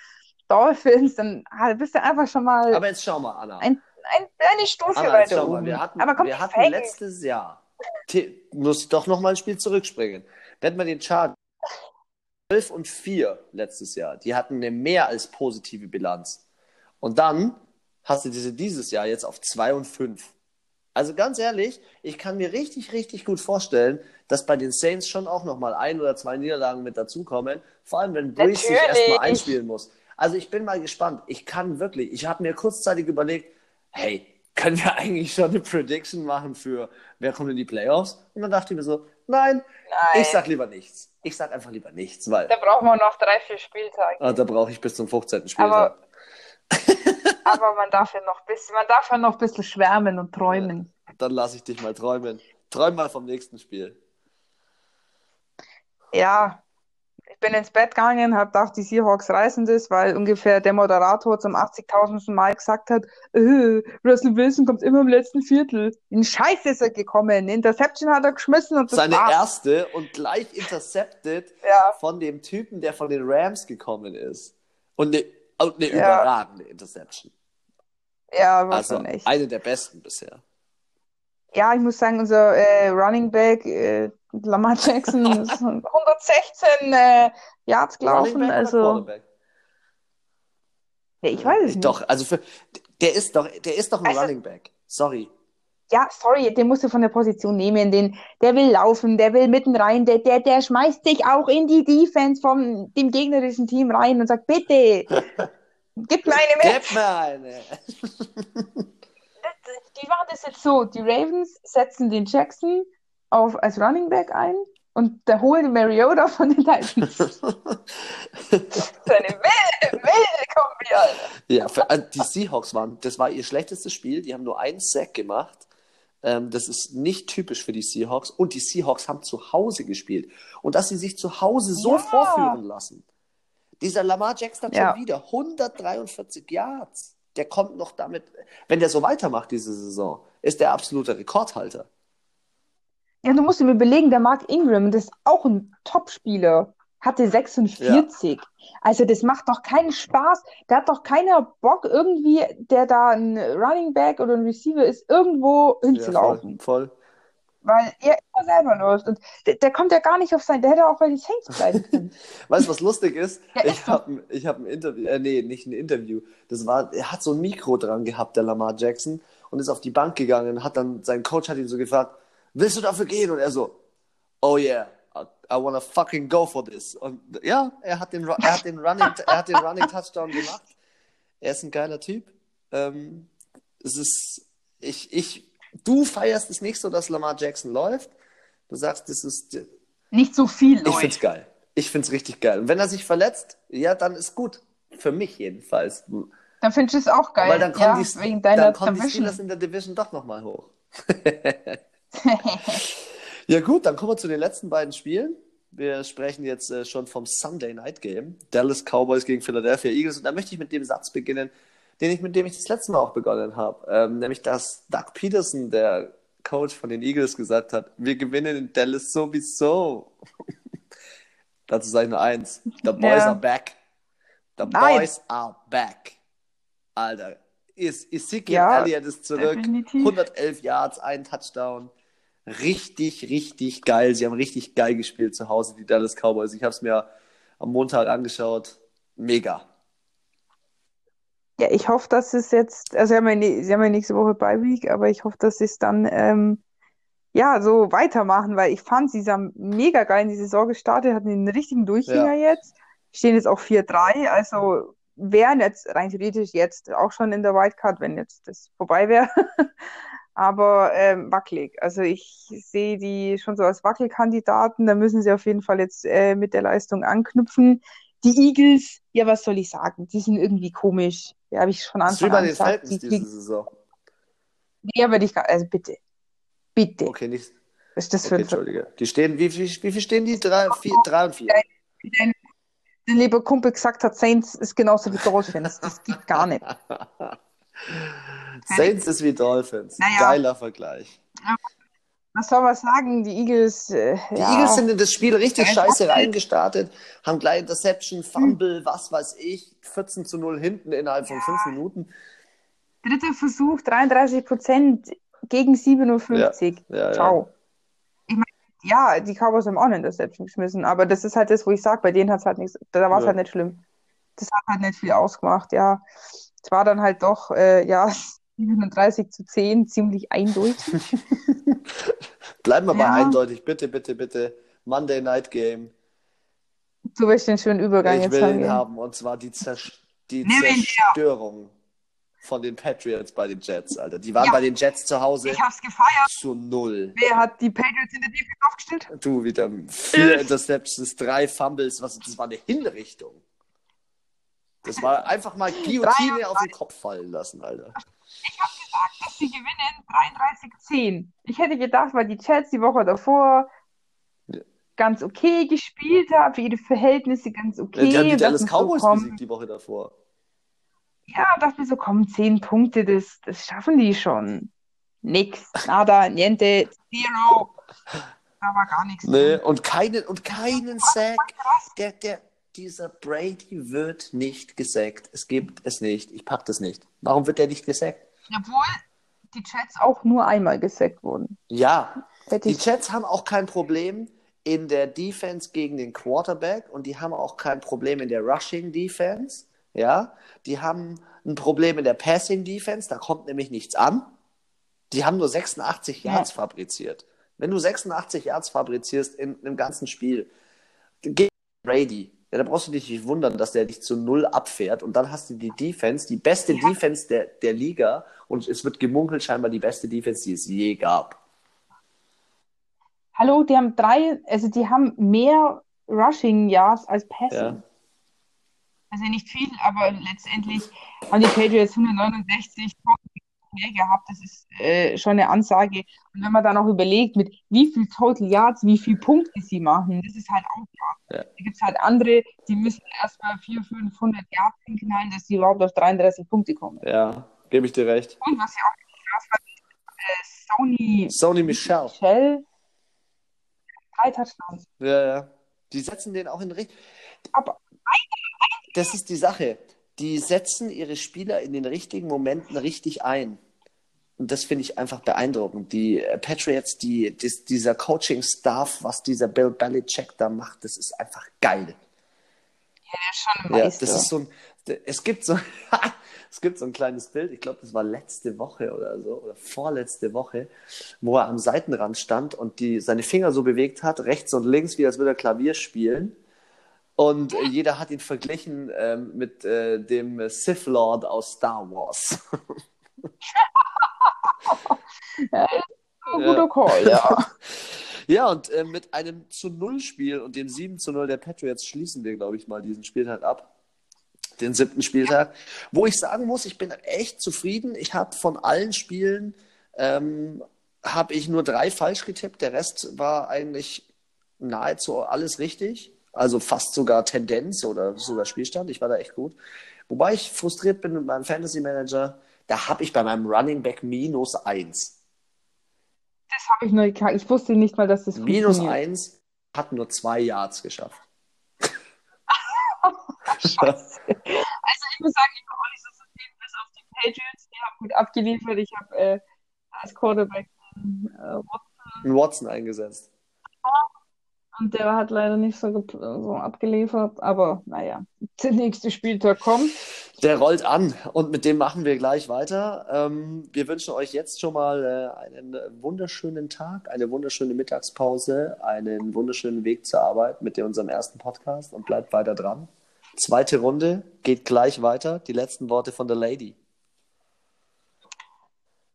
Dolphins, dann halt bist du einfach schon mal Aber jetzt schau mal, Anna. ein, ein, eine Stufe Anna, weiter schau mal. oben. Wir hatten, Aber komm, wir hatten letztes Jahr, T- muss ich doch noch mal ein Spiel zurückspringen. Wenn man den Chart 12 und 4 letztes Jahr, die hatten eine mehr als positive Bilanz. Und dann hast du diese dieses Jahr jetzt auf 2 und 5. Also ganz ehrlich, ich kann mir richtig, richtig gut vorstellen, dass bei den Saints schon auch noch mal ein oder zwei Niederlagen mit dazukommen. Vor allem, wenn Breeze sich erstmal einspielen muss. Also ich bin mal gespannt. Ich kann wirklich, ich habe mir kurzzeitig überlegt, hey, können wir eigentlich schon eine Prediction machen für, wer kommt in die Playoffs? Und dann dachte ich mir so, nein, Nein. ich sag lieber nichts. Ich sag einfach lieber nichts, weil da brauchen wir noch drei, vier Spieltage. ah, da brauche ich bis zum 15. Spieltag. Aber, aber man darf ja noch ein bisschen, man darf ja noch ein bisschen schwärmen und träumen. Dann lasse ich dich mal träumen. Träum mal vom nächsten Spiel. Ja, bin ins Bett gegangen, habe gedacht, die Seahawks reißen das, weil ungefähr der Moderator zum 80.000. Mal gesagt hat, äh, Russell Wilson kommt immer im letzten Viertel. In Scheiß ist er gekommen. Eine Interception hat er geschmissen und das Seine war's. erste und gleich intercepted Ja, von dem Typen, der von den Rams gekommen ist. Und eine, und eine Ja. überragende Interception. ja, war Also echt. eine der besten bisher. Ja, ich muss sagen, unser äh, Running Back, äh, Lamar Jackson ist 116 äh, Yards gelaufen. Also, ja, ich weiß es nicht. Doch, also für, der ist doch, der ist doch ein Also- Running Back. Sorry. Ja, sorry, den musst du von der Position nehmen. Den, der will laufen, der will mitten rein, der, der, der schmeißt sich auch in die Defense vom dem gegnerischen Team rein und sagt, bitte, gib mir eine mehr. Gib mir eine. Die machen das jetzt so. Die Ravens setzen den Jackson auf, als Running Back ein und da holen Mariota von den Titans. Seine wilde, wilde Kombi, Alter. Ja, für, äh, die Seahawks waren, das war ihr schlechtestes Spiel. Die haben nur einen Sack gemacht. Ähm, das ist nicht typisch für die Seahawks. Und die Seahawks haben zu Hause gespielt. Und dass sie sich zu Hause so Ja. vorführen lassen. Dieser Lamar Jackson hat Ja. schon wieder 143 Yards. Der kommt noch damit, wenn der so weitermacht diese Saison, ist der absolute Rekordhalter. Ja, du musst dir überlegen, der Mark Ingram, das ist auch ein Top-Spieler, hatte 46. Also das macht doch keinen Spaß. Da hat doch keiner Bock irgendwie, der da ein Running Back oder ein Receiver ist, irgendwo hinzulaufen. voll, voll. Weil er immer selber läuft. Und der, der kommt ja gar nicht auf sein, der hätte auch bei den Saints bleiben können. Weißt du, was lustig ist? Ja, ich habe ich hab ein Interview, äh, nee, nicht ein Interview. Das war, er hat so ein Mikro dran gehabt, der Lamar Jackson, und ist auf die Bank gegangen, hat dann, sein Coach hat ihn so gefragt, willst du dafür gehen? Und er so, oh yeah, I, wanna fucking go for this. Und ja, er hat den, er hat den Running, er hat den Running Touchdown gemacht. Er ist ein geiler Typ. Ähm, es ist, ich, ich, du feierst es nicht so, dass Lamar Jackson läuft. Du sagst, das ist, Nicht so viel, ich Leute. find's geil. Ich find's richtig geil. Und wenn er sich verletzt, ja, dann ist gut. Für mich jedenfalls. Dann findest du es auch geil. Weil dann kommen, ja, die, wegen deiner dann kommen die. Steelers in der Division doch nochmal hoch. Ja gut, dann kommen wir zu den letzten beiden Spielen. Wir sprechen jetzt äh, schon vom Sunday Night Game. Dallas Cowboys gegen Philadelphia Eagles. Und da möchte ich mit dem Satz beginnen, den ich mit dem ich das letzte Mal auch begonnen habe. Ähm, nämlich, dass Doug Peterson, der Coach von den Eagles, gesagt hat, wir gewinnen in Dallas sowieso. Dazu sage ich nur eins. The boys Ja. are back. The Nein. boys are back. Alter. Is Ezekiel Ja, Elliott ist zurück. definitiv. 111 Yards, ein Touchdown. Richtig, richtig geil. Sie haben richtig geil gespielt zu Hause, die Dallas Cowboys. Ich habe es mir am Montag angeschaut. Mega. Ja, ich hoffe, dass es jetzt, also sie haben ja, sie haben ja nächste Woche Bye Week, aber ich hoffe, dass sie es dann ähm, ja so weitermachen, weil ich fand, sie haben mega geil in die Saison gestartet, hatten einen richtigen Durchhänger jetzt, stehen jetzt auch 4-3, also wären jetzt rein theoretisch jetzt auch schon in der Wildcard, wenn jetzt das vorbei wäre. Aber ähm, wackelig. Also ich sehe die schon so als Wackelkandidaten. Da müssen sie auf jeden Fall jetzt äh, mit der Leistung anknüpfen. Die Eagles, ja, was soll ich sagen? Die sind irgendwie komisch. Ja, habe ich schon Anfang an gesagt. Die diese Saison. ja, würde ich gar, also bitte. Bitte. Okay, nicht. Was ist das Okay, für Entschuldige. Die stehen, wie, wie, wie viel stehen die? Drei, vier, drei und vier. Dein lieber Kumpel gesagt hat, Saints ist genauso wie Dolphins. Das geht gar nicht. Saints ist wie Dolphins. Naja. Geiler Vergleich. Was soll man sagen? Die Eagles, äh, Die ja. Eagles sind in das Spiel richtig Ja, scheiße reingestartet, haben gleich Interception, Fumble, was weiß ich, 14 zu 0 hinten innerhalb von fünf Minuten. Dritter Versuch, 33 Prozent gegen 57. Ja, ja, ja. Ciao. Ich meine, ja, die Cowboys haben auch eine Interception geschmissen, aber das ist halt das, wo ich sage, bei denen hat es halt nichts, da war es halt nicht schlimm. Das hat halt nicht viel ausgemacht, ja. Es war dann halt doch, äh, ja, 37 zu 10, ziemlich eindeutig. Bleiben wir bei Ja. eindeutig, bitte, bitte, bitte. Monday Night Game. So will ich den schönen Übergang Ich jetzt will ihn haben. haben, und zwar die, Zersch die. Zerstörung von den Patriots bei den Jets, Alter. Die waren Ja. bei den Jets zu Hause Ich hab's gefeiert. zu null. Wer hat die Patriots in der Defense aufgestellt? Du wieder vier Interceptions, drei Fumbles, was, das war eine Hinrichtung. Das war einfach mal Guillotine auf den Kopf fallen lassen, Alter. Ich habe gesagt, dass sie gewinnen 33-10. Ich hätte gedacht, weil die Jets die Woche davor Ja. ganz okay gespielt haben, für ihre Verhältnisse ganz okay. die haben die Dallas so, Cowboys komm, besiegt die Woche davor. Ja, dachte mir so, komm, 10 Punkte, das, das schaffen die schon. Nix, nada, niente, zero. Da war gar nichts. Nee, drin. und keinen, und keinen Sack. Der, der, dieser Brady wird nicht gesackt. Es gibt es nicht. Ich pack das nicht. Warum wird der nicht gesackt? Obwohl, die Jets auch nur einmal gesackt wurden. Ja, Hätte die ich, Jets haben auch kein Problem in der Defense gegen den Quarterback und die haben auch kein Problem in der Rushing Defense. Ja, die haben ein Problem in der Passing Defense, da kommt nämlich nichts an. Die haben nur 86 Ja. Yards fabriziert. Wenn du 86 Yards fabrizierst in einem ganzen Spiel, gegen Brady, ja, da brauchst du dich nicht wundern, dass der dich zu null abfährt. Und dann hast du die Defense, die beste Defense der, der Liga. Und es wird gemunkelt, scheinbar die beste Defense, die es je gab. hallo, die haben drei, also die haben mehr Rushing Yards als Passing. Ja. Also nicht viel, aber letztendlich haben die Patriots 169 mehr gehabt. Das ist äh, schon eine Ansage. Und wenn man dann auch überlegt, mit wie viel Total Yards, wie viel Punkte sie machen, das ist halt auch klar. Ja. Da gibt es halt andere, die müssen erstmal 400, 500 Yards hinknallen, dass sie überhaupt auf 33 Punkte kommen. Ja, gebe ich dir recht. Und was ja auch krass war, äh, Sony Sony Michel. Michel, drei Touchdowns. Ja, ja. Die setzen den auch in richtig. Aber Das ist die Sache. Die setzen ihre Spieler in den richtigen Momenten richtig ein. Und das finde ich einfach beeindruckend. Die äh, Patriots, die, dis, dieser Coaching-Staff, was dieser Bill Belichick da macht, das ist einfach geil. der ist schon Ja, das ist so ein, es gibt so, es gibt so ein kleines Bild, ich glaube, das war letzte Woche oder so, oder vorletzte Woche, wo er am Seitenrand stand und die, seine Finger so bewegt hat, rechts und links, wie als würde er Klavier spielen. Und äh, jeder hat ihn verglichen ähm, mit äh, dem Sith Lord aus Star Wars. ein guter Call, ja. Ja, und äh, mit einem zu Null Spiel und dem 7 zu 0 der Patriots schließen wir, glaube ich, mal diesen Spieltag ab. Den siebten Spieltag. Wo ich sagen muss, ich bin echt zufrieden. Ich habe von allen Spielen ähm, habe ich nur drei falsch getippt. Der Rest war eigentlich nahezu alles richtig. Also fast sogar Tendenz oder sogar Spielstand. Ich war da echt gut. Wobei ich frustriert bin mit meinem Fantasy Manager. Da habe ich bei meinem Running Back minus eins. Das habe ich nur gekackt. Ich wusste nicht mal, dass das Minus eins hat nur zwei Yards geschafft. Scheiße. Also ich muss sagen, ich war auch nicht so zufrieden bis auf die Patriots. Die haben gut abgeliefert. Ich habe äh, als Quarterback äh, Einen Watson eingesetzt. Der hat leider nicht so, so abgeliefert. Aber naja, der nächste Spieltag kommt. Der rollt an und mit dem machen wir gleich weiter. Ähm, wir wünschen euch jetzt schon mal äh, einen wunderschönen Tag, eine wunderschöne Mittagspause, einen wunderschönen Weg zur Arbeit mit unserem ersten Podcast und bleibt weiter dran. Zweite Runde geht gleich weiter. Die letzten Worte von der Lady.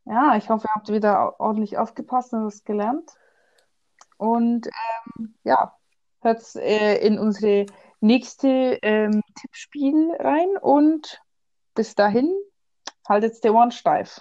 Ja, ich hoffe, ihr habt wieder ordentlich aufgepasst und was gelernt. Und ähm, ja, hört äh, in unsere nächste ähm, Tippspiel rein und bis dahin haltet den Ohren steif.